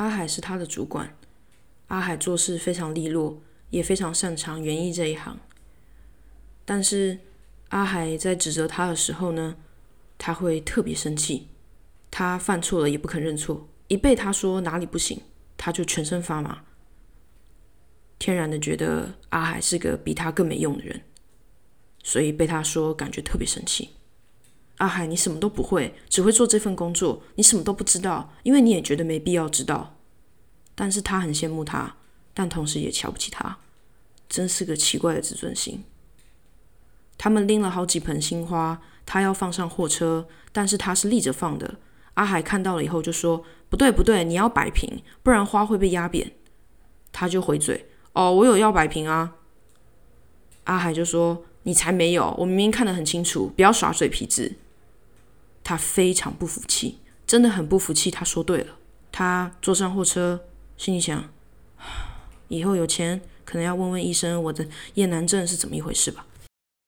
阿海是他的主管，阿海做事非常利落，也非常擅长园艺这一行。但是阿海在指责他的时候呢，他会特别生气。他犯错了也不肯认错，一被他说哪里不行，他就全身发麻，天然的觉得阿海是个比他更没用的人，所以被他说感觉特别生气。阿海，你什么都不会，只会做这份工作，你什么都不知道，因为你也觉得没必要知道。但是他很羡慕他，但同时也瞧不起他，真是个奇怪的自尊心。他们拎了好几盆新花，他要放上货车，但是他是立着放的。阿海看到了以后就说：“不对，不对，你要摆平，不然花会被压扁。”他就回嘴：“哦，我有要摆平啊。”阿海就说：“你才没有，我明明看得很清楚，不要耍嘴皮子。”他非常不服气，真的很不服气。他说对了，他坐上货车，心里想：以后有钱可能要问问医生我的厌男症是怎么一回事吧。